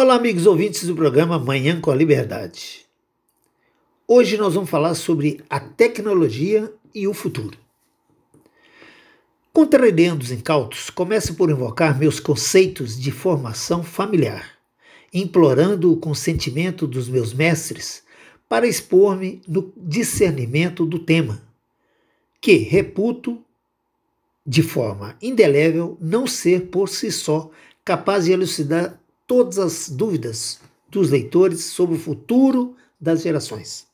Olá, amigos ouvintes do programa Manhã com a Liberdade. Hoje nós vamos falar sobre a tecnologia e o futuro. Contrariando os incautos, começo por invocar meus conceitos de formação familiar, implorando o consentimento dos meus mestres para expor-me no discernimento do tema, que reputo de forma indelével não ser por si só capaz de elucidar todas as dúvidas dos leitores sobre o futuro das gerações.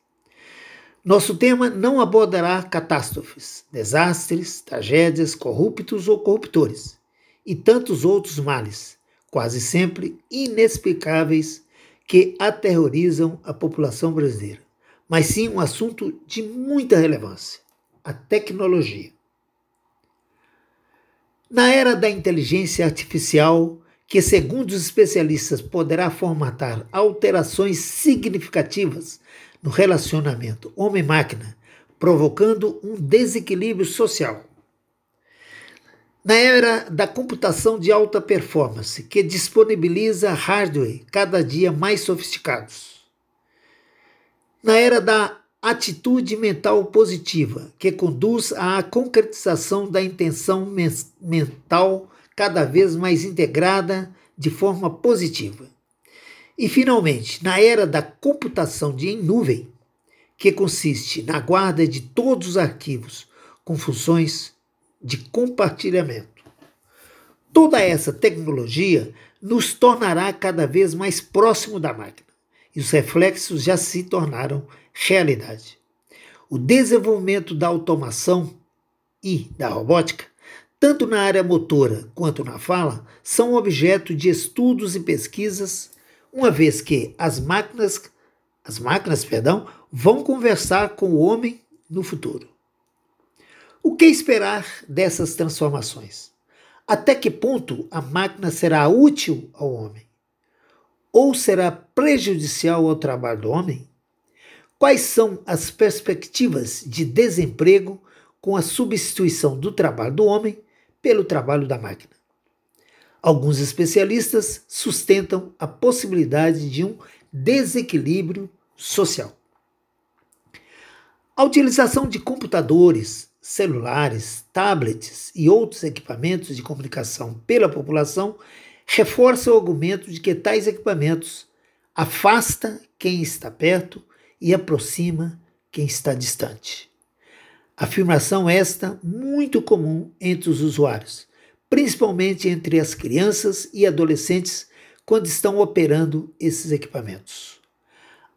Nosso tema não abordará catástrofes, desastres, tragédias, corruptos ou corruptores e tantos outros males, quase sempre inexplicáveis, que aterrorizam a população brasileira, mas sim um assunto de muita relevância: a tecnologia. Na era da inteligência artificial, que, segundo os especialistas, poderá formatar alterações significativas no relacionamento homem-máquina, provocando um desequilíbrio social. Na era da computação de alta performance, que disponibiliza hardware cada dia mais sofisticados. Na era da atitude mental positiva, que conduz à concretização da intenção mental cada vez mais integrada de forma positiva. E, finalmente, na era da computação de em nuvem, que consiste na guarda de todos os arquivos com funções de compartilhamento. Toda essa tecnologia nos tornará cada vez mais próximo da máquina, e os reflexos já se tornaram realidade. O desenvolvimento da automação e da robótica tanto na área motora quanto na fala, são objeto de estudos e pesquisas, uma vez que as máquinas, as máquinas, perdão, vão conversar com o homem no futuro. O que esperar dessas transformações? Até que ponto a máquina será útil ao homem? Ou será prejudicial ao trabalho do homem? Quais são as perspectivas de desemprego com a substituição do trabalho do homem pelo trabalho da máquina. Alguns especialistas sustentam a possibilidade de um desequilíbrio social. A utilização de computadores, celulares, tablets e outros equipamentos de comunicação pela população reforça o argumento de que tais equipamentos afasta quem está perto e aproxima quem está distante. Afirmação esta muito comum entre os usuários, principalmente entre as crianças e adolescentes quando estão operando esses equipamentos.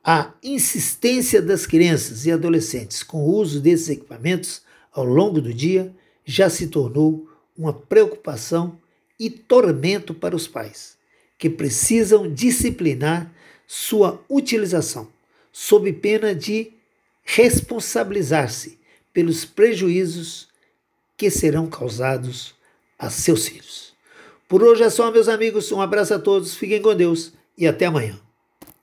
A insistência das crianças e adolescentes com o uso desses equipamentos ao longo do dia já se tornou uma preocupação e tormento para os pais, que precisam disciplinar sua utilização, sob pena de responsabilizar-se pelos prejuízos que serão causados a seus filhos. Por hoje é só, meus amigos. Um abraço a todos, fiquem com Deus e até amanhã.